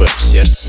твоем сердце.